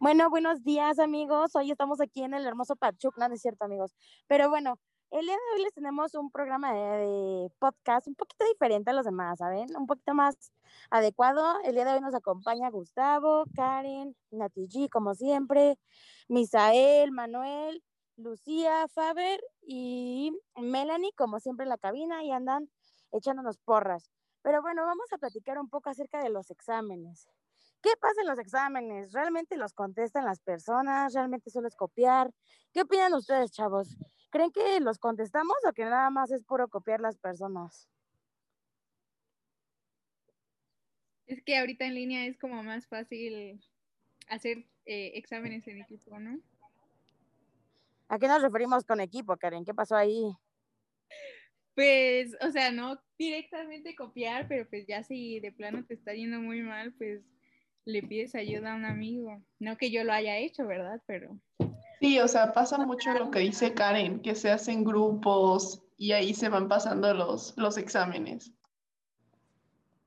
Bueno, buenos días amigos. Hoy estamos aquí en el hermoso Pachuc, no, es cierto amigos. Pero bueno, el día de hoy les tenemos un programa de, podcast un poquito diferente a los demás, ¿saben? Un poquito más adecuado. El día de hoy nos acompaña Gustavo, Karen, Nati G, como siempre, Misael, Manuel, Lucía, Faber y Melanie, como siempre en la cabina, y andan echándonos porras. Pero bueno, vamos a platicar un poco acerca de los exámenes. ¿Qué pasa en los exámenes? ¿Realmente los contestan las personas? ¿Realmente solo es copiar? ¿Qué opinan ustedes, chavos? ¿Creen que los contestamos o que nada más es puro copiar las personas? Es que ahorita en línea es como más fácil hacer eh, exámenes en equipo, ¿no? ¿A qué nos referimos con equipo, Karen? ¿Qué pasó ahí? Pues, o sea, no directamente copiar, pero pues ya si de plano te está yendo muy mal, pues le pides ayuda a un amigo. No que yo lo haya hecho, ¿verdad? Pero... Sí, o sea, pasa mucho lo que dice Karen, que se hacen grupos y ahí se van pasando los, los exámenes.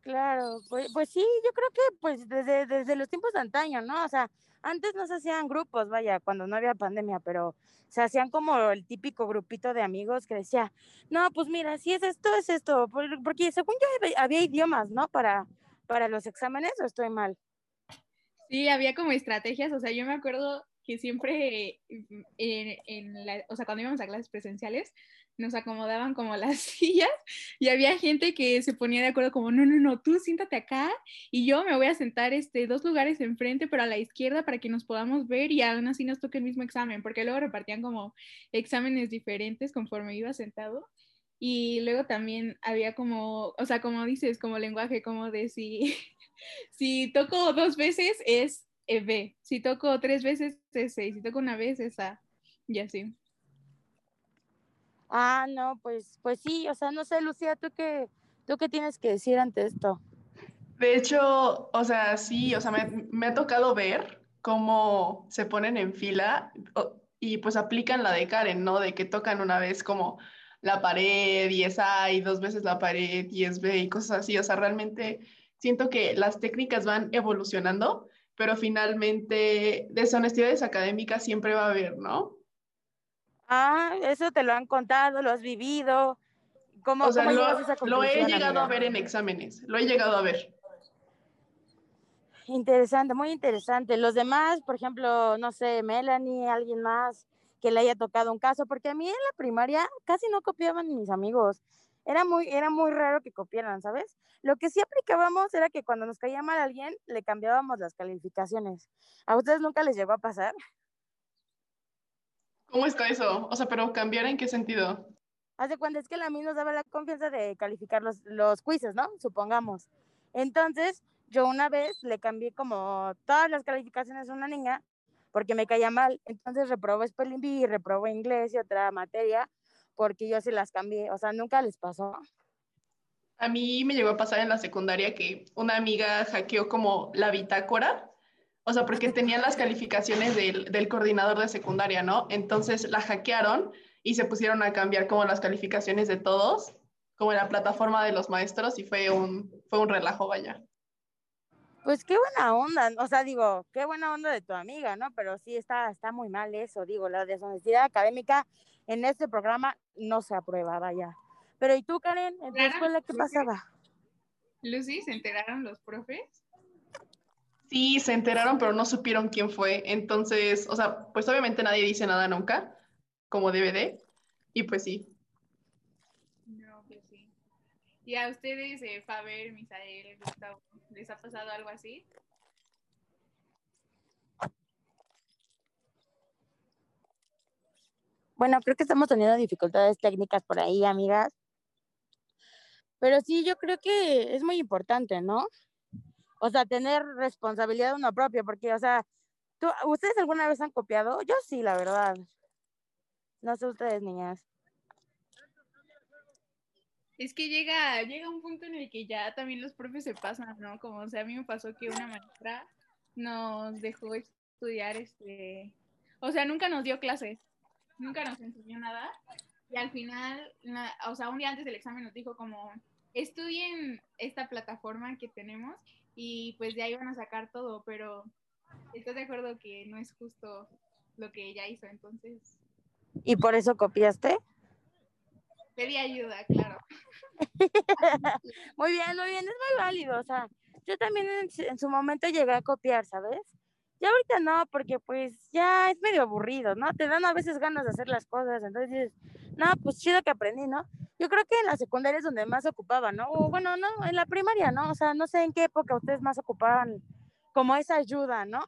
Claro, pues, pues sí, yo creo que pues desde, desde los tiempos de antaño, ¿no? O sea, antes no se hacían grupos, vaya, cuando no había pandemia, pero se hacían como el típico grupito de amigos que decía, no, pues mira, si es esto, es esto, porque según yo había idiomas, ¿no? Para, para los exámenes, o estoy mal. Sí, había como estrategias, o sea, yo me acuerdo que siempre en, la, o sea, cuando íbamos a clases presenciales, nos acomodaban como las sillas y había gente que se ponía de acuerdo como, no, no, no, tú siéntate acá y yo me voy a sentar este, dos lugares enfrente, pero a la izquierda para que nos podamos ver y aún así nos toque el mismo examen, porque luego repartían como exámenes diferentes conforme iba sentado. Y luego también había como, o sea, como dices, como lenguaje, como de si, si toco dos veces es B, si toco tres veces es C, si toco una vez es A, y así. Ah, no, pues, pues sí, o sea, no sé, Lucía, ¿tú qué, ¿tú qué tienes que decir ante esto? De hecho, o sea, sí, o sea, me, me ha tocado ver cómo se ponen en fila y pues aplican la de Karen, ¿no? De que tocan una vez como la pared y es A y dos veces la pared y es B y cosas así. O sea, realmente siento que las técnicas van evolucionando, pero finalmente deshonestidades académicas siempre va a haber, ¿no? Ah, eso te lo han contado, lo has vivido. ¿Cómo, o sea, lo, lo he llegado a ver en exámenes, lo he llegado a ver. Interesante, muy interesante. Los demás, por ejemplo, no sé, Melanie, alguien más, que le haya tocado un caso, porque a mí en la primaria casi no copiaban mis amigos. Era muy, era muy raro que copiaran, ¿sabes? Lo que sí aplicábamos era que cuando nos caía mal alguien, le cambiábamos las calificaciones. ¿A ustedes nunca les llegó a pasar? ¿Cómo está eso? O sea, pero cambiar en qué sentido? Hace cuando es que la mí nos daba la confianza de calificar los, los quizzes, ¿no? Supongamos. Entonces, yo una vez le cambié como todas las calificaciones a una niña porque me caía mal. Entonces reprobó Spelling Bee, reprobó inglés y otra materia porque yo sí las cambié. O sea, nunca les pasó. A mí me llegó a pasar en la secundaria que una amiga hackeó como la bitácora, o sea, porque tenían las calificaciones del, del coordinador de secundaria, ¿no? Entonces la hackearon y se pusieron a cambiar como las calificaciones de todos, como en la plataforma de los maestros y fue un, fue un relajo, vaya. Pues qué buena onda, o sea, digo, qué buena onda de tu amiga, ¿no? Pero sí está, está muy mal eso, digo, la deshonestidad académica en este programa no se aprueba, vaya. Pero ¿y tú, Karen? ¿En tu escuela qué pasaba? Lucy, ¿se enteraron los profes? Sí, se enteraron, pero no supieron quién fue. Entonces, o sea, pues obviamente nadie dice nada nunca, como DVD, y pues sí. ¿Y a ustedes, eh, Faber, Misael, Gustavo, les ha pasado algo así? Bueno, creo que estamos teniendo dificultades técnicas por ahí, amigas. Pero sí, yo creo que es muy importante, ¿no? O sea, tener responsabilidad uno propio, porque, o sea, ¿tú, ¿ustedes alguna vez han copiado? Yo sí, la verdad. No sé ustedes, niñas. Es que llega, llega un punto en el que ya también los profes se pasan, ¿no? Como, o sea, a mí me pasó que una maestra nos dejó estudiar, este, o sea, nunca nos dio clases, nunca nos enseñó nada, y al final, o sea, un día antes del examen nos dijo como, estudien esta plataforma que tenemos, y pues de ahí van a sacar todo, pero estás de acuerdo que no es justo lo que ella hizo, entonces. ¿Y por eso copiaste? Pedí ayuda, claro. muy bien, muy bien, es muy válido. O sea, yo también en, su momento llegué a copiar, ¿sabes? Ya ahorita no, porque pues ya es medio aburrido, ¿no? Te dan a veces ganas de hacer las cosas, entonces dices, no, pues chido que aprendí, ¿no? Yo creo que en la secundaria es donde más ocupaba, ¿no? O bueno, no, en la primaria, ¿no? O sea, no sé en qué época ustedes más ocupaban como esa ayuda, ¿no?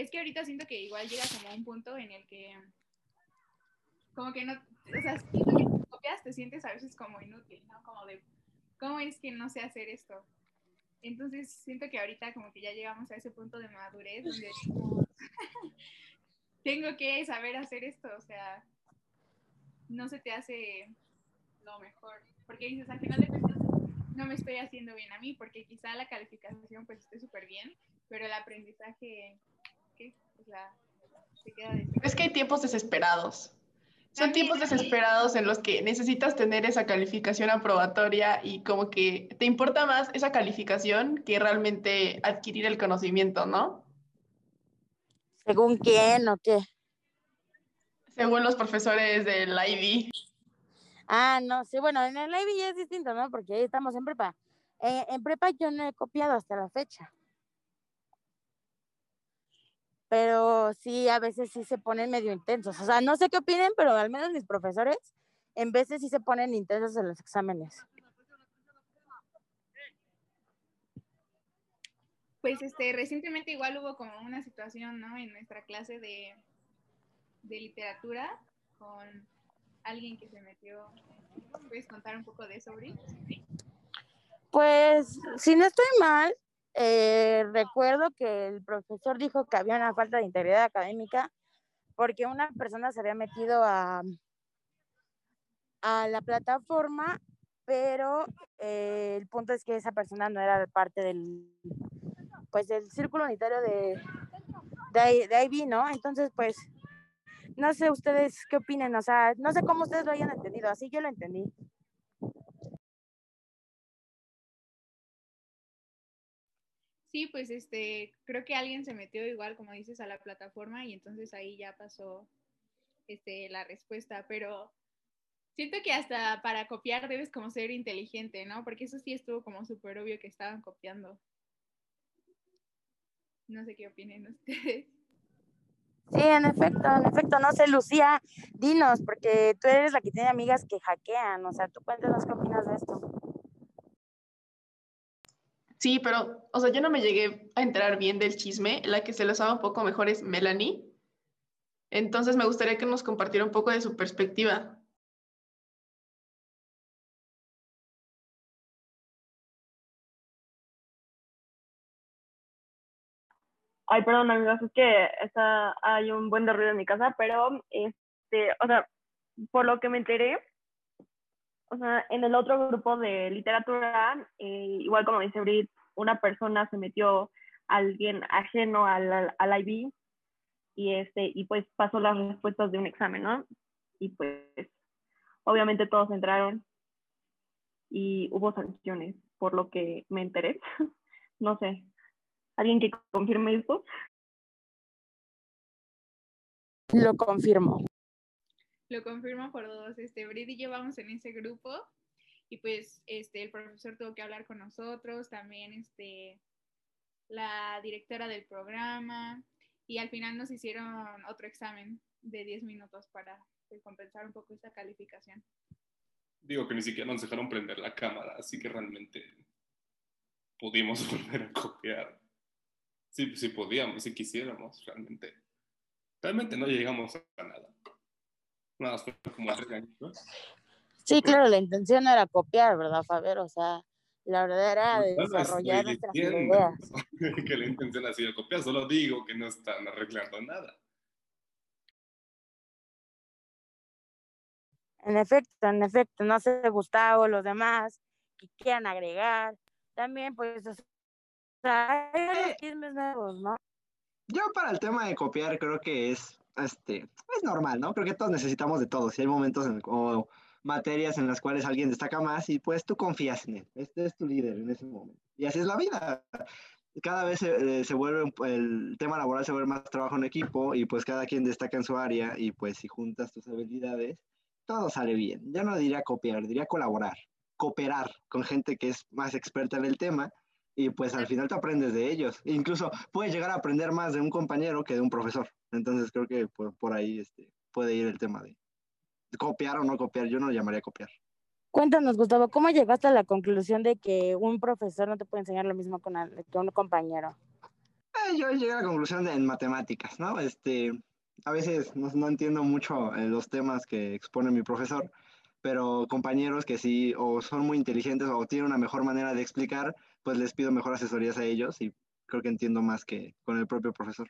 Es que ahorita siento que igual llega como a un punto en el que como que no, o sea, si copias te sientes a veces como inútil, ¿no? Como de, ¿cómo es que no sé hacer esto? Entonces siento que ahorita como que ya llegamos a ese punto de madurez donde tengo que saber hacer esto, o sea, no se te hace lo mejor, porque dices, al final de cuentas, no me estoy haciendo bien a mí, porque quizá la calificación pues esté súper bien, pero el aprendizaje, ¿qué? O sea, se queda Es que hay tiempos desesperados. Son tiempos desesperados en los que necesitas tener esa calificación aprobatoria y como que te importa más esa calificación que realmente adquirir el conocimiento, ¿no? ¿Según quién o qué? Según los profesores del IB. Ah, no, sí, bueno, en el IB ya es distinto, ¿no? Porque ahí estamos en prepa. Eh, en prepa yo no he copiado hasta la fecha. Pero sí, a veces sí se ponen medio intensos. O sea, no sé qué opinen, pero al menos mis profesores en veces sí se ponen intensos en los exámenes. Pues este, recientemente igual hubo como una situación, ¿no? En nuestra clase de, de literatura con alguien que se metió. ¿Puedes contar un poco de eso, Bri? Pues, si no estoy mal, eh, recuerdo que el profesor dijo que había una falta de integridad académica porque una persona se había metido a, a la plataforma, pero eh, el punto es que esa persona no era parte del, pues, del círculo unitario de, de, de ¿no? Entonces, pues, no sé ustedes qué opinen, o sea, no sé cómo ustedes lo hayan entendido, así yo lo entendí. Sí, pues este, creo que alguien se metió igual, como dices, a la plataforma y entonces ahí ya pasó este, la respuesta, pero siento que hasta para copiar debes como ser inteligente, ¿no? Porque eso sí estuvo como súper obvio que estaban copiando. No sé qué opinen ustedes. Sí, en efecto, en efecto, no sé, Lucía, dinos, porque tú eres la que tiene amigas que hackean, o sea, tú cuéntanos qué opinas de esto. Sí, pero, o sea, yo no me llegué a enterar bien del chisme, la que se lo sabe un poco mejor es Melanie. Entonces me gustaría que nos compartiera un poco de su perspectiva. Ay, perdón, amigos, es que está, hay un buen de ruido en mi casa, pero, este, o sea, por lo que me enteré, o sea, en el otro grupo de literatura, eh, igual como dice Brit, una persona se metió a alguien ajeno al, al, IB y, este, y pues pasó las respuestas de un examen, ¿no? Y pues, obviamente todos entraron y hubo sanciones, por lo que me enteré. no sé, ¿Alguien que confirme esto? Lo confirmo. Lo confirmo por dos. Este, Brady llevamos en ese grupo y pues este, el profesor tuvo que hablar con nosotros, también este, la directora del programa y al final nos hicieron otro examen de 10 minutos para compensar un poco esa calificación. Digo que ni siquiera nos dejaron prender la cámara, así que realmente pudimos volver a copiar. Sí, sí podíamos, si quisiéramos, realmente. Realmente no llegamos a nada. Nada, fue como Sí, claro, la intención era copiar, ¿verdad, Faber? O sea, la verdad era pues, desarrollar nuestras ideas. que la intención ha sido copiar, solo digo que no están arreglando nada. En efecto, en efecto, no sé Gustavo, los demás que quieran agregar. También, pues, ¿no? Yo para el tema de copiar creo que es, este, es normal, ¿no? Creo que todos necesitamos de todo. Si hay momentos en, o materias en las cuales alguien destaca más y pues tú confías en él. Este es tu líder en ese momento. Y así es la vida. Cada vez se, se vuelve, el tema laboral se vuelve más trabajo en equipo y pues cada quien destaca en su área y pues si juntas tus habilidades, todo sale bien. Ya no diría copiar, diría colaborar, cooperar con gente que es más experta en el tema y pues al final te aprendes de ellos. Incluso puedes llegar a aprender más de un compañero que de un profesor. Entonces creo que por, por ahí este, puede ir el tema de copiar o no copiar. Yo no lo llamaría copiar. Cuéntanos, Gustavo, ¿cómo llegaste a la conclusión de que un profesor no te puede enseñar lo mismo con que un compañero? Eh, yo llegué a la conclusión de, en matemáticas, ¿no? Este, a veces no, no entiendo mucho eh, los temas que expone mi profesor, pero compañeros que sí o son muy inteligentes o tienen una mejor manera de explicar, pues les pido mejor asesorías a ellos y creo que entiendo más que con el propio profesor.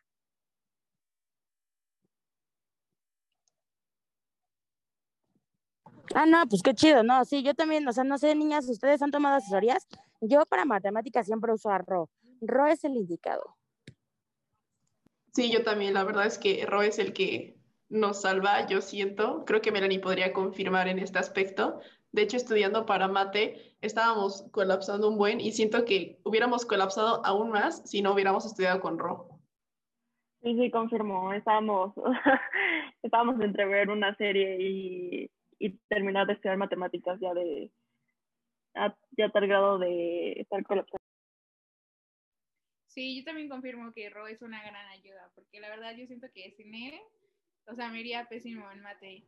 Ah, no, pues qué chido, no, sí, yo también, o sea, no sé, niñas, ustedes han tomado asesorías. Yo para matemáticas siempre uso a Ro. Ro es el indicado. Sí, yo también, la verdad es que Ro es el que nos salva, yo siento. Creo que Melanie podría confirmar en este aspecto. De hecho, estudiando para mate, estábamos colapsando un buen y siento que hubiéramos colapsado aún más si no hubiéramos estudiado con Ro. Sí, sí, confirmo. Estábamos, estábamos entre ver una serie y, y terminar de estudiar matemáticas ya de a, ya tal grado de estar colapsando. Sí, yo también confirmo que Ro es una gran ayuda, porque la verdad yo siento que sin él, o sea, me iría pésimo en mate.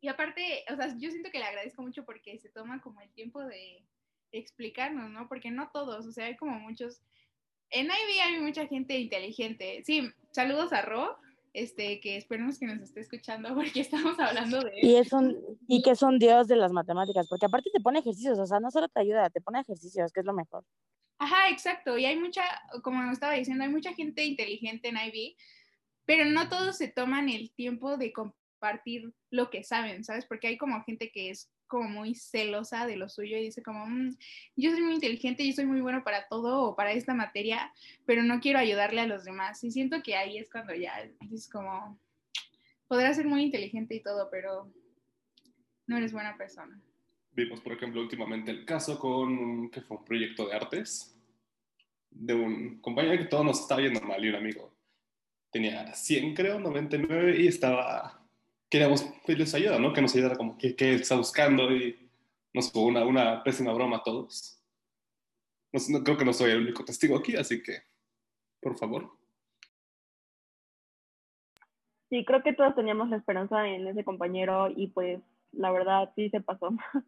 Y aparte, o sea, yo siento que le agradezco mucho porque se toma como el tiempo de explicarnos, ¿no? Porque no todos, o sea, hay como muchos... En IB hay mucha gente inteligente. Sí, saludos a Ro, este, que esperemos que nos esté escuchando porque estamos hablando de Y, es un, y que es un dios de las matemáticas, porque aparte te pone ejercicios, o sea, no solo te ayuda, te pone ejercicios, que es lo mejor. Ajá, exacto. Y hay mucha, como nos estaba diciendo, hay mucha gente inteligente en IB, pero no todos se toman el tiempo de compartir lo que saben, ¿sabes? Porque hay como gente que es como muy celosa de lo suyo y dice como, "Mm, yo soy muy inteligente, yo soy muy bueno para todo o para esta materia, pero no quiero ayudarle a los demás. Y siento que ahí es cuando ya es como, podrás ser muy inteligente y todo, pero no eres buena persona. Vimos, por ejemplo, últimamente el caso con que fue un proyecto de artes de un compañero que todo nos estaba yendo mal y un amigo tenía 100, creo, 99 y estaba, queríamos pedirles ayuda, ¿no? Que nos ayudara como que, que está buscando y nos fue una, una pésima broma a todos. No, no, creo que no soy el único testigo aquí, así que, por favor. Sí, creo que todos teníamos la esperanza en ese compañero y pues la verdad sí se pasó.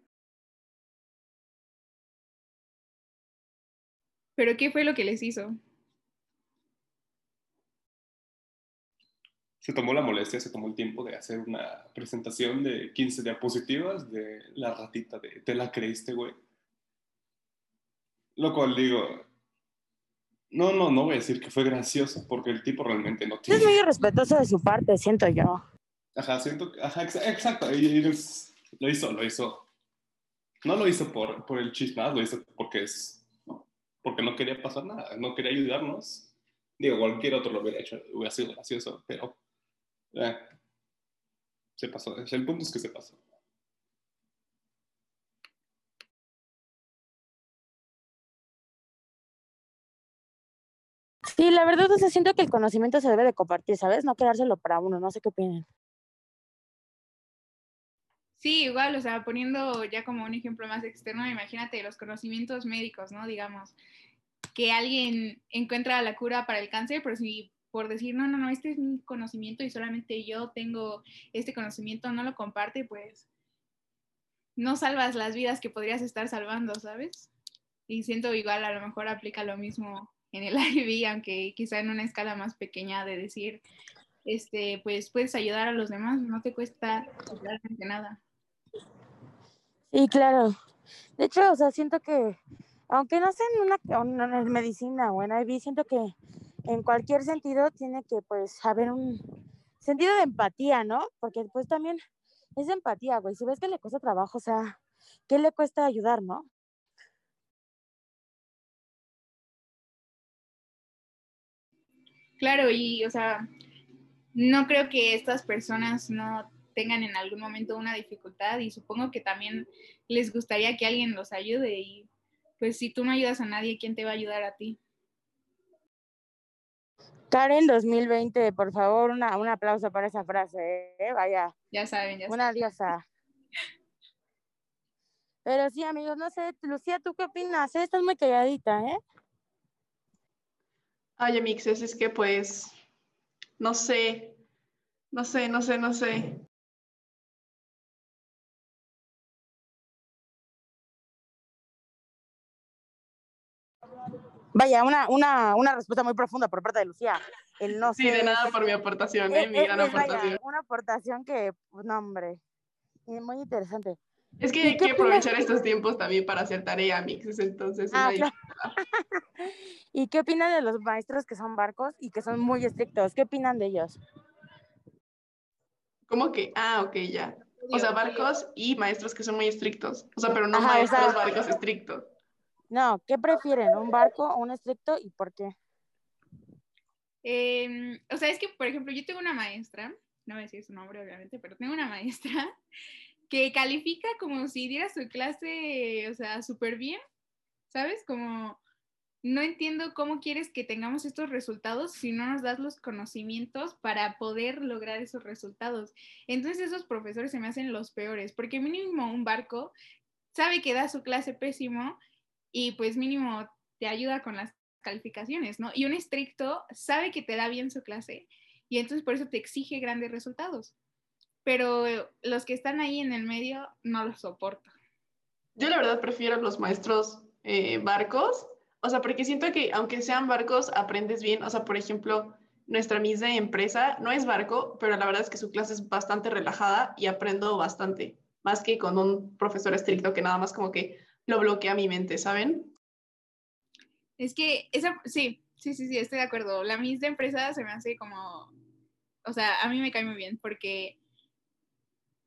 ¿Pero qué fue lo que les hizo? Se tomó la molestia, se tomó el tiempo de hacer una presentación de 15 diapositivas de la ratita de ¿Te la creíste, güey? Lo cual digo, no, no, no voy a decir que fue gracioso porque el tipo realmente no tiene... Es muy irrespetuoso de su parte, siento yo. Ajá, siento, ajá, exa- exacto, y- y es- lo hizo, lo hizo. No lo hizo por, por el chismaz, lo hizo porque es, porque no quería pasar nada, no quería ayudarnos. Digo, cualquier otro lo hubiera hecho, hubiera sido gracioso, pero eh, se pasó. El punto es que se pasó. Sí, la verdad, o sea, siento que el conocimiento se debe de compartir, ¿sabes? No quedárselo para uno, no sé qué opinan. Sí, igual, o sea, poniendo ya como un ejemplo más externo, imagínate los conocimientos médicos, ¿no? Digamos, que alguien encuentra la cura para el cáncer, pero si por decir, no, no, no, este es mi conocimiento y solamente yo tengo este conocimiento, no lo comparte, pues no salvas las vidas que podrías estar salvando, ¿sabes? Y siento igual, a lo mejor aplica lo mismo en el IB, aunque quizá en una escala más pequeña de decir, este, pues puedes ayudar a los demás, no te cuesta nada. Sí, claro. De hecho, o sea, siento que, aunque no sea en una, en medicina o en IB, siento que en cualquier sentido tiene que, pues, haber un sentido de empatía, ¿no? Porque, pues, también es empatía, güey. Si ves que le cuesta trabajo, o sea, ¿qué le cuesta ayudar, no? Claro, y o sea, no creo que estas personas no tengan en algún momento una dificultad y supongo que también les gustaría que alguien los ayude y pues si tú no ayudas a nadie, ¿quién te va a ayudar a ti? Karen 2020, por favor, una, un aplauso para esa frase, ¿eh? vaya. Ya saben, ya Una diosa. Pero sí, amigos, no sé, Lucía, ¿tú qué opinas? Eh, Estás muy calladita, ¿eh? Ay, amixes, es que pues, no sé, no sé, no sé, no sé. Vaya, una, una, una respuesta muy profunda por parte de Lucía. El no Sí, de nada es- por mi aportación, es- ¿eh? Mi es- gran es, vaya, aportación. una aportación que, pues, no, hombre, muy interesante. Es que ¿Y hay que opinas? aprovechar estos tiempos también para hacer tarea, amixes, entonces Ah, claro. ¿Y qué opinan de los maestros que son barcos y que son muy estrictos? ¿Qué opinan de ellos? ¿Cómo que? Ah, ok, ya. O sea, barcos y maestros que son muy estrictos. O sea, pero no Ajá, o maestros sea- barcos estrictos. No, ¿qué prefieren? ¿Un barco o un estricto y por qué? Em, o sea, es que, por ejemplo, yo tengo una maestra, no voy a decir su nombre, obviamente, pero tengo una maestra que califica como si diera su clase, o sea, súper bien, ¿sabes? Como no entiendo cómo quieres que tengamos estos resultados si no nos das los conocimientos para poder lograr esos resultados. Entonces esos profesores se me hacen los peores, porque mínimo un barco sabe que da su clase pésimo y pues mínimo te ayuda con las calificaciones, ¿no? Y un estricto sabe que te da bien su clase y entonces por eso te exige grandes resultados. Pero los que están ahí en el medio no los soporto. Yo la verdad prefiero los maestros eh, barcos, o sea, porque siento que aunque sean barcos, aprendes bien. O sea, por ejemplo, nuestra Miss de empresa no es barco, pero la verdad es que su clase es bastante relajada y aprendo bastante, más que con un profesor estricto que nada más como que lo bloquea mi mente, ¿saben? Es que esa, sí, sí, sí, sí, estoy de acuerdo. La Miss de empresa se me hace como, o sea, a mí me cae muy bien porque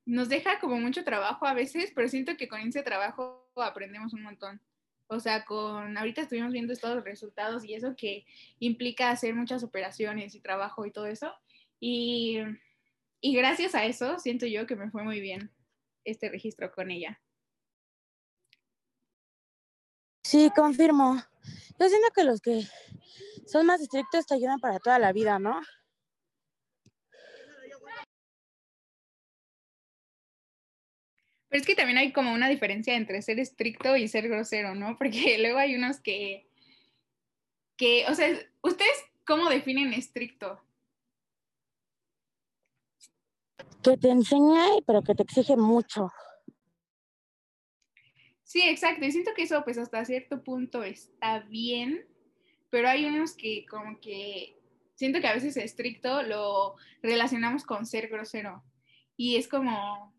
nos deja como mucho trabajo a veces, pero siento que con ese trabajo aprendemos un montón. O sea, con, ahorita estuvimos viendo estos resultados y eso que implica hacer muchas operaciones y trabajo y todo eso. Y, y gracias a eso siento yo que me fue muy bien este registro con ella. Sí, confirmo. Yo siento que los que son más estrictos te ayudan para toda la vida, ¿no? Pero es que también hay como una diferencia entre ser estricto y ser grosero, ¿no? Porque luego hay unos que, que, o sea, ¿ustedes cómo definen estricto? Que te enseña, pero que te exige mucho. Sí, exacto. Y siento que eso, pues hasta cierto punto está bien, pero hay unos que como que siento que a veces estricto lo relacionamos con ser grosero. Y es como,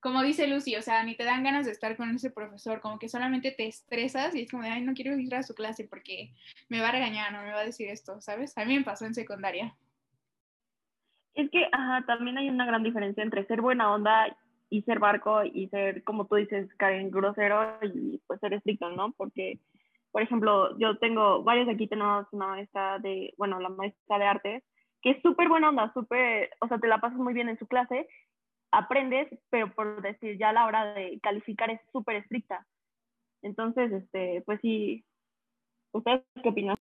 como dice Lucy, o sea, ni te dan ganas de estar con ese profesor, como que solamente te estresas y es como de, ay, no quiero ir a su clase porque me va a regañar o me va a decir esto, ¿sabes? A mí me pasó en secundaria. Es que, ajá, también hay una gran diferencia entre ser buena onda y ser barco y ser, como tú dices, Karen, grosero y pues ser estricto, ¿no? Porque, por ejemplo, yo tengo, varios aquí tenemos una maestra de, bueno, la maestra de artes, que es súper buena onda, súper, o sea, te la pasas muy bien en su clase, aprendes, pero por decir, ya la hora de calificar es súper estricta. Entonces, este, pues sí, ¿ustedes qué opinan?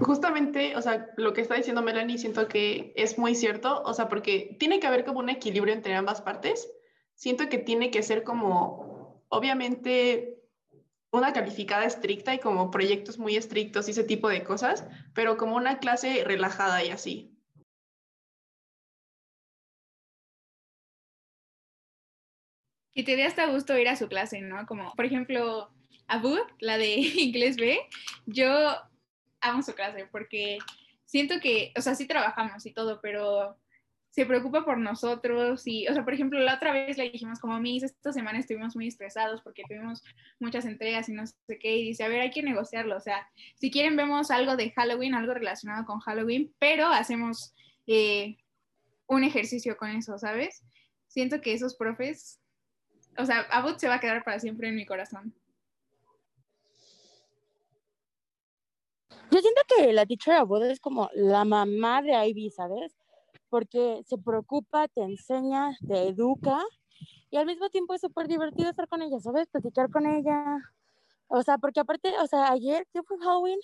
Justamente, o sea, lo que está diciendo Melanie siento que es muy cierto, o sea, porque tiene que haber como un equilibrio entre ambas partes. Siento que tiene que ser como, obviamente, una calificada estricta y como proyectos muy estrictos y ese tipo de cosas, pero como una clase relajada y así. Y te dé hasta gusto ir a su clase, ¿no? Como, por ejemplo, Abu, la de inglés B, yo amo su clase porque siento que, o sea, sí trabajamos y todo, pero se preocupa por nosotros y, o sea, por ejemplo, la otra vez le dijimos como, Miss, esta semana estuvimos muy estresados porque tuvimos muchas entregas y no sé qué, y dice, a ver, hay que negociarlo, o sea, si quieren vemos algo de Halloween, algo relacionado con Halloween, pero hacemos eh, un ejercicio con eso, ¿sabes? Siento que esos profes, o sea, Abud se va a quedar para siempre en mi corazón. Yo siento que la teacher Abud es como la mamá de Ivy, ¿sabes? porque se preocupa, te enseña, te educa y al mismo tiempo es súper divertido estar con ella, ¿sabes? Platicar con ella. O sea, porque aparte, o sea, ayer, que fue Halloween?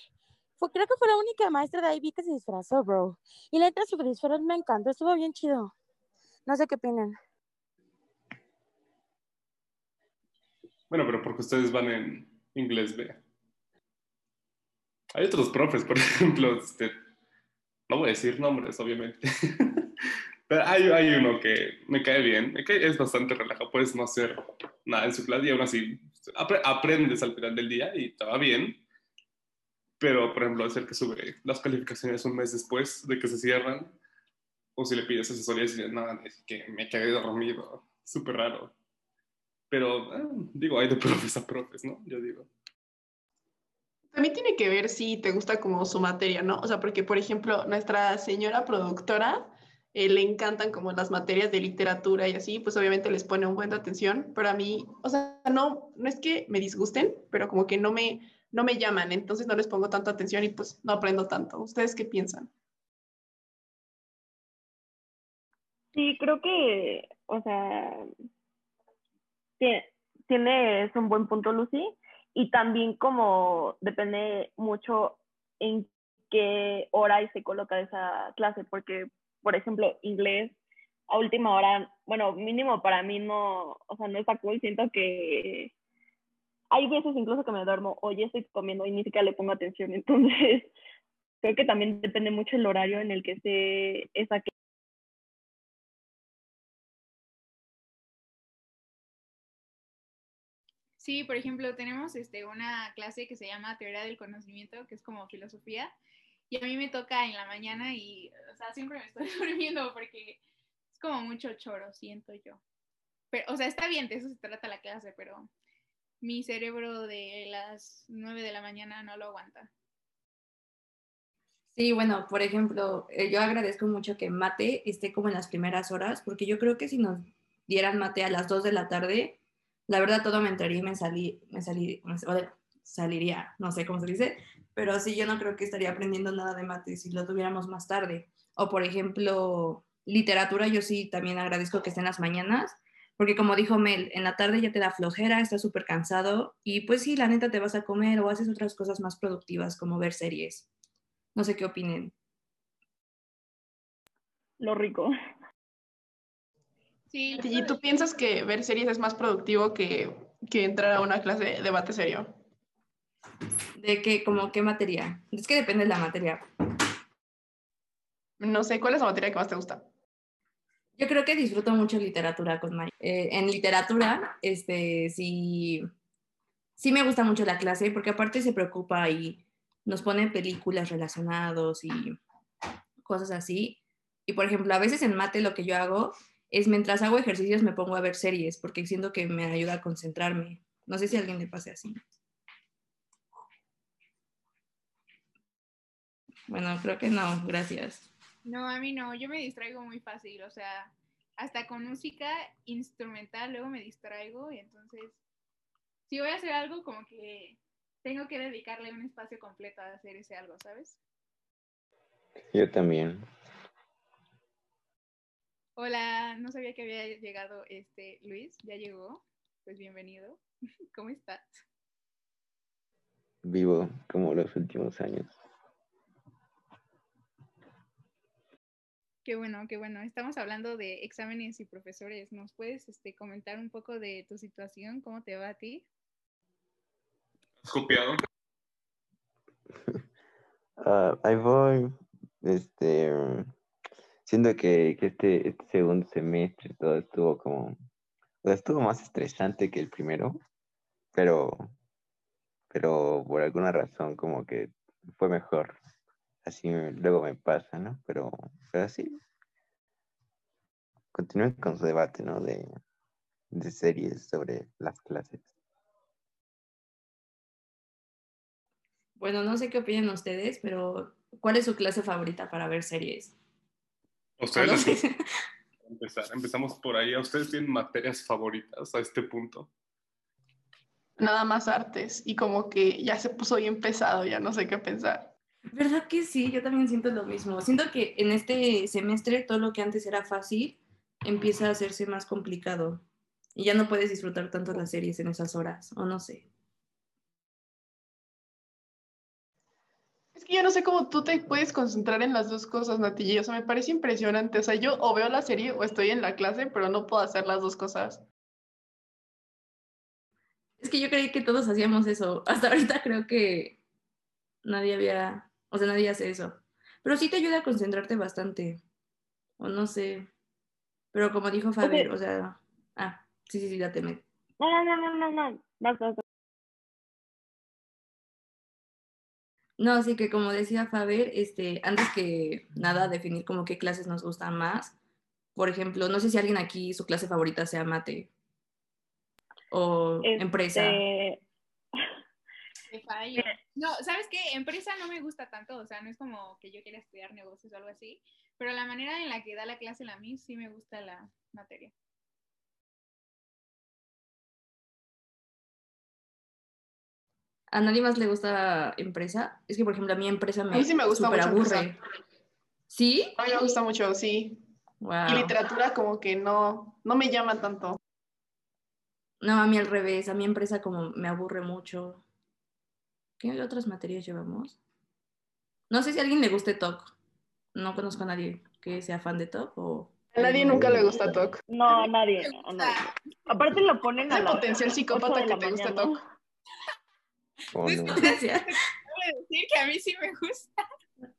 Fue, creo que fue la única maestra de Ivy que se disfrazó, bro. Y la neta, su disfraz me encantó, estuvo bien chido. No sé qué opinan. Bueno, pero porque ustedes van en inglés B. Hay otros profes, por ejemplo, este, no voy a decir nombres, obviamente. Pero hay, hay, uno que me cae bien, que es bastante relajado, puedes no hacer nada en su clase y aún así aprendes al final del día y te va bien. Pero, por ejemplo, es el que sube las calificaciones un mes después de que se cierran, o si le pides asesoría y dices, nada, es que me quedé dormido, súper raro. Pero, eh, digo, hay de profes a profes, ¿no? Yo digo. También tiene que ver si te gusta como su materia, ¿no? O sea, porque, por ejemplo, nuestra señora productora eh, le encantan como las materias de literatura y así, pues obviamente les pone un buen de atención, pero a mí, o sea, no, no es que me disgusten, pero como que no me, no me llaman, entonces no les pongo tanta atención y pues no aprendo tanto. ¿Ustedes qué piensan? Sí, creo que, o sea, tienes un buen punto, Lucy, y también como depende mucho en qué hora y se coloca esa clase, porque, por ejemplo, inglés a última hora, bueno, mínimo para mí no, o sea, no está cool, siento que hay veces incluso que me duermo o ya estoy comiendo y ni siquiera le pongo atención, entonces creo que también depende mucho el horario en el que esté esa Sí, por ejemplo, tenemos este, una clase que se llama Teoría del Conocimiento, que es como filosofía, y a mí me toca en la mañana y, o sea, siempre me estoy durmiendo porque es como mucho choro, siento yo. Pero, o sea, está bien, de eso se trata la clase, pero mi cerebro de las 9 de la mañana no lo aguanta. Sí, bueno, por ejemplo, eh, yo agradezco mucho que mate esté como en las primeras horas, porque yo creo que si nos dieran mate a las 2 de la tarde, la verdad todo me entraría y me salí, me salí, saliría, no sé cómo se dice, pero sí yo no creo que estaría aprendiendo nada de mate si lo tuviéramos más tarde. O por ejemplo, literatura, yo sí también agradezco que esté en las mañanas, porque como dijo Mel, en la tarde ya te da flojera, estás súper cansado y pues sí, la neta te vas a comer o haces otras cosas más productivas como ver series. No sé qué opinen. Lo rico. Sí. ¿Y tú piensas que ver series es más productivo que, que entrar a una clase de debate serio? ¿De qué, como qué materia? Es que depende de la materia. No sé, ¿cuál es la materia que más te gusta? Yo creo que disfruto mucho literatura con Mari. Eh, en literatura, este, sí, sí me gusta mucho la clase porque aparte se preocupa y nos pone películas relacionados y cosas así. Y por ejemplo, a veces en mate lo que yo hago es mientras hago ejercicios me pongo a ver series porque siento que me ayuda a concentrarme. No sé si a alguien le pase así. Bueno, creo que no, gracias. No, a mí no, yo me distraigo muy fácil, o sea, hasta con música instrumental luego me distraigo y entonces, si voy a hacer algo, como que tengo que dedicarle un espacio completo a hacer ese algo, ¿sabes? Yo también. Hola, no sabía que había llegado este Luis, ya llegó. Pues bienvenido. ¿Cómo estás? Vivo como los últimos años. Qué bueno, qué bueno. Estamos hablando de exámenes y profesores. ¿Nos puedes este, comentar un poco de tu situación? ¿Cómo te va a ti? ¿Has copiado? Uh, ahí voy. Este, siento que, este, este, segundo semestre todo estuvo como, estuvo más estresante que el primero, pero, pero por alguna razón como que fue mejor. Así luego me pasa, ¿no? Pero, pero así. Continúen con su debate, ¿no? De, de series sobre las clases. Bueno, no sé qué opinan ustedes, pero ¿cuál es su clase favorita para ver series? Ustedes empezar, empezamos por ahí. ustedes tienen materias favoritas a este punto? Nada más artes y como que ya se puso bien pesado, ya no sé qué pensar. ¿Verdad que sí? Yo también siento lo mismo. Siento que en este semestre todo lo que antes era fácil empieza a hacerse más complicado y ya no puedes disfrutar tanto las series en esas horas, o no sé. Que yo no sé cómo tú te puedes concentrar en las dos cosas, Natilla. O sea, me parece impresionante. O sea, yo o veo la serie o estoy en la clase, pero no puedo hacer las dos cosas. Es que yo creí que todos hacíamos eso. Hasta ahorita creo que nadie había, o sea, nadie hace eso. Pero sí te ayuda a concentrarte bastante. O no sé. Pero como dijo Faber, o sea, ah, sí, sí, sí, date. me- No, no, no, no, no, no. No, así que como decía Faber, este, antes que nada, definir como qué clases nos gustan más. Por ejemplo, no sé si alguien aquí su clase favorita sea mate o empresa. Este, Te fallo. No, ¿sabes qué? Empresa no me gusta tanto, o sea, no es como que yo quiera estudiar negocios o algo así, pero la manera en la que da la clase la MIS sí me gusta la materia. ¿A nadie más le gusta empresa? Es que, por ejemplo, a mí empresa me, mí sí me gusta mucho aburre. empresa. ¿Sí? A mí me gusta mucho, sí. Wow. Y literatura como que no, no me llama tanto. No, a mí al revés. A mí empresa como me aburre mucho. ¿Qué otras materias llevamos? No sé si a alguien le guste TOC. No conozco a nadie que sea fan de TOC o... A nadie nunca le gusta TOC. no, a nadie, a nadie. Aparte lo ponen a las potencial psicópata que la te gusta mañana. TOC. ¿O Pues no? Gracias. Decir que a mí sí me gusta.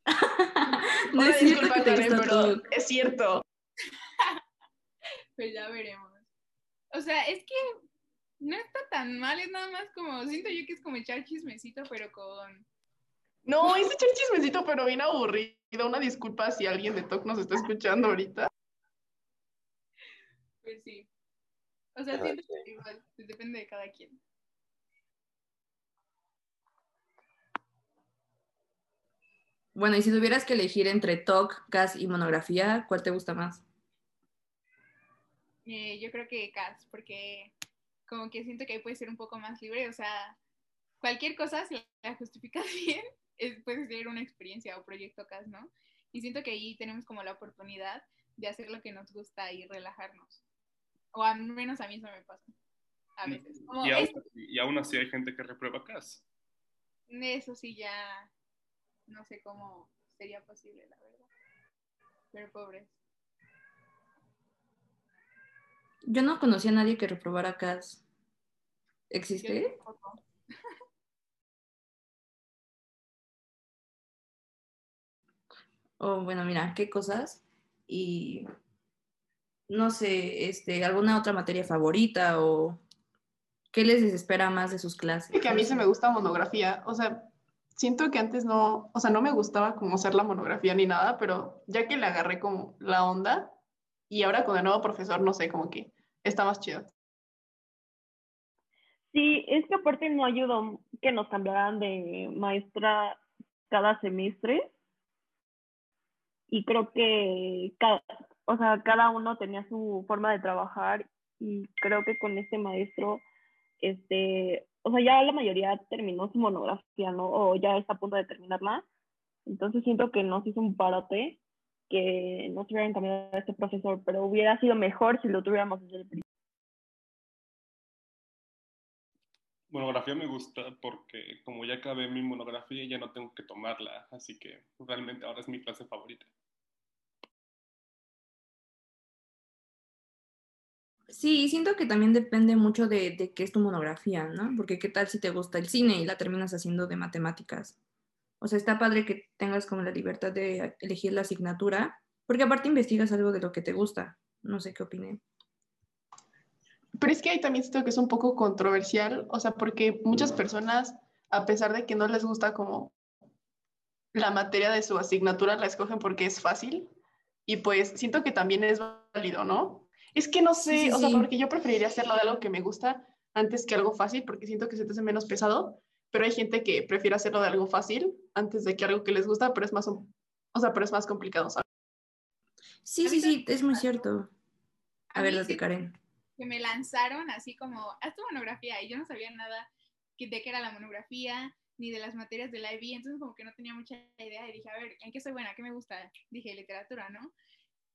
no es cierto disculpa, que te gusta pero TOC. es cierto. Pues ya veremos. O sea, es que no está tan mal, es nada más como, siento yo que es como echar chismecito, pero con... No, es echar chismecito, pero bien aburrido. Una disculpa si alguien de TOC nos está escuchando ahorita. Pues sí. O sea, siento que igual, pues depende de cada quien. Bueno, y si tuvieras que elegir entre TOC, CAS y monografía, ¿cuál te gusta más? Eh, yo creo que CAS, porque como que siento que ahí puede ser un poco más libre, o sea, cualquier cosa, si la justificas bien, es- puede ser una experiencia o proyecto CAS, ¿no? Y siento que ahí tenemos como la oportunidad de hacer lo que nos gusta y relajarnos. O al menos a mí eso me pasa. A veces. Como Y es- aún, y aún así hay gente que reprueba CAS. eso sí ya no sé cómo sería posible, la verdad. Pero pobres. Yo no conocí a nadie que reprobara CAS. ¿Existe? tampoco. O bueno, mira, qué cosas. Y no sé, este, alguna otra materia favorita o qué les desespera más de sus clases. Que a mí se me gusta monografía. O sea, siento que antes no, o sea, no me gustaba como hacer la monografía ni nada, pero ya que le agarré como la onda y ahora con el nuevo profesor, no sé, como que está más chido. Sí, es que aparte no ayudó que nos cambiaran de maestra cada semestre. Y creo que cada, o sea, cada uno tenía su forma de trabajar y creo que con este maestro, este, o sea, ya la mayoría terminó su monografía, ¿no? O ya está a punto de terminarla. Entonces siento que nos hizo un parote que no se hubieran cambiado a este profesor, pero hubiera sido mejor si lo tuviéramos desde el principio. Monografía me gusta porque como ya acabé mi monografía ya no tengo que tomarla, así que realmente ahora es mi clase favorita. Sí, siento que también depende mucho de, de qué es tu monografía, ¿no? Porque qué tal si te gusta el cine y la terminas haciendo de matemáticas. O sea, está padre que tengas como la libertad de elegir la asignatura, porque aparte investigas algo de lo que te gusta. No sé qué opiné. Pero es que ahí también siento que es un poco controversial, o sea, porque muchas personas, a pesar de que no les gusta como la materia de su asignatura, la escogen porque es fácil y pues siento que también es válido, ¿no? Es que no sé, Sí, sí, o sea, sí. porque yo preferiría hacerlo de algo que me gusta antes que algo fácil, porque siento que se te hace menos pesado, pero hay gente que prefiere hacerlo de algo fácil antes de que algo que les gusta, pero es más, o sea, pero es más complicado, ¿sabes? Sí, A sí, sí, es muy cierto. A A ver, date, sí- Karen. que me lanzaron así como, haz tu monografía y yo no sabía nada que- de qué era la monografía, ni de las materias del IB, entonces como que no tenía mucha idea y dije, a ver, ¿en qué soy buena? ¿Qué me gusta? Dije, literatura, ¿no?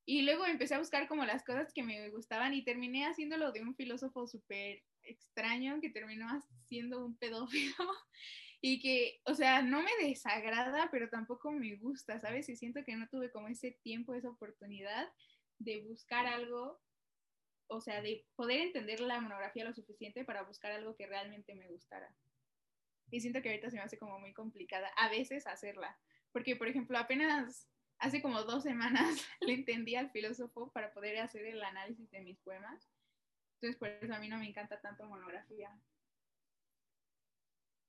Y luego empecé a buscar como las cosas que me gustaban y terminé haciéndolo de un filósofo súper extraño que terminó siendo un pedófilo y que, o sea, no me desagrada, pero tampoco me gusta, ¿sabes? Y siento que no tuve como ese tiempo, esa oportunidad de buscar algo, o sea, de poder entender la monografía lo suficiente para buscar algo que realmente me gustara. Y siento que ahorita se me hace como muy complicada a veces hacerla, porque, por ejemplo, apenas hace como dos semanas le entendí al filósofo para poder hacer el análisis de mis poemas. Entonces, por eso a mí no me encanta tanto monografía.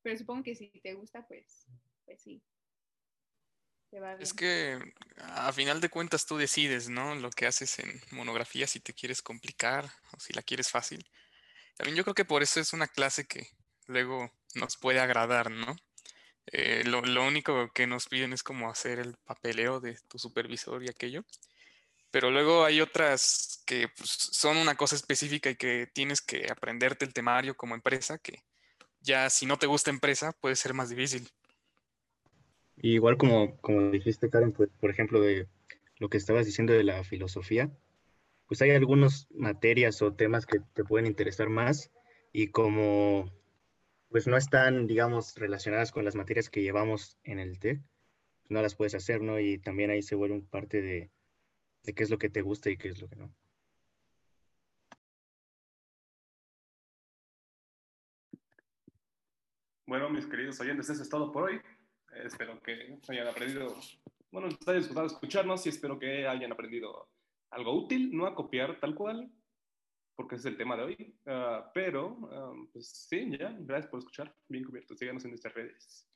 Pero supongo que si te gusta, pues, pues sí. Te va bien. Es que a final de cuentas tú decides, ¿no? Lo que haces en monografía, si te quieres complicar o si la quieres fácil. También yo creo que por eso es una clase que luego nos puede agradar, ¿no? Eh, lo, lo único que nos piden es como hacer el papeleo de tu supervisor y aquello. Pero luego hay otras que pues, son una cosa específica y que tienes que aprenderte el temario como empresa, que ya si no te gusta empresa puede ser más difícil. Igual como, como dijiste, Karen, pues, por ejemplo, de lo que estabas diciendo de la filosofía, pues hay algunas materias o temas que te pueden interesar más y como pues no están, digamos, relacionadas con las materias que llevamos en el TEC, pues no las puedes hacer, ¿no? Y también ahí se vuelve un parte de, de qué es lo que te gusta y qué es lo que no. Bueno, mis queridos oyentes, eso es todo por hoy. Espero que hayan aprendido, bueno, les haya disfrutado escucharnos y espero que hayan aprendido algo útil, no a copiar tal cual, porque ese es el tema de hoy. Ah, pero, ah, pues sí, ya, gracias por escuchar. Bien cubierto. Síganos en nuestras redes.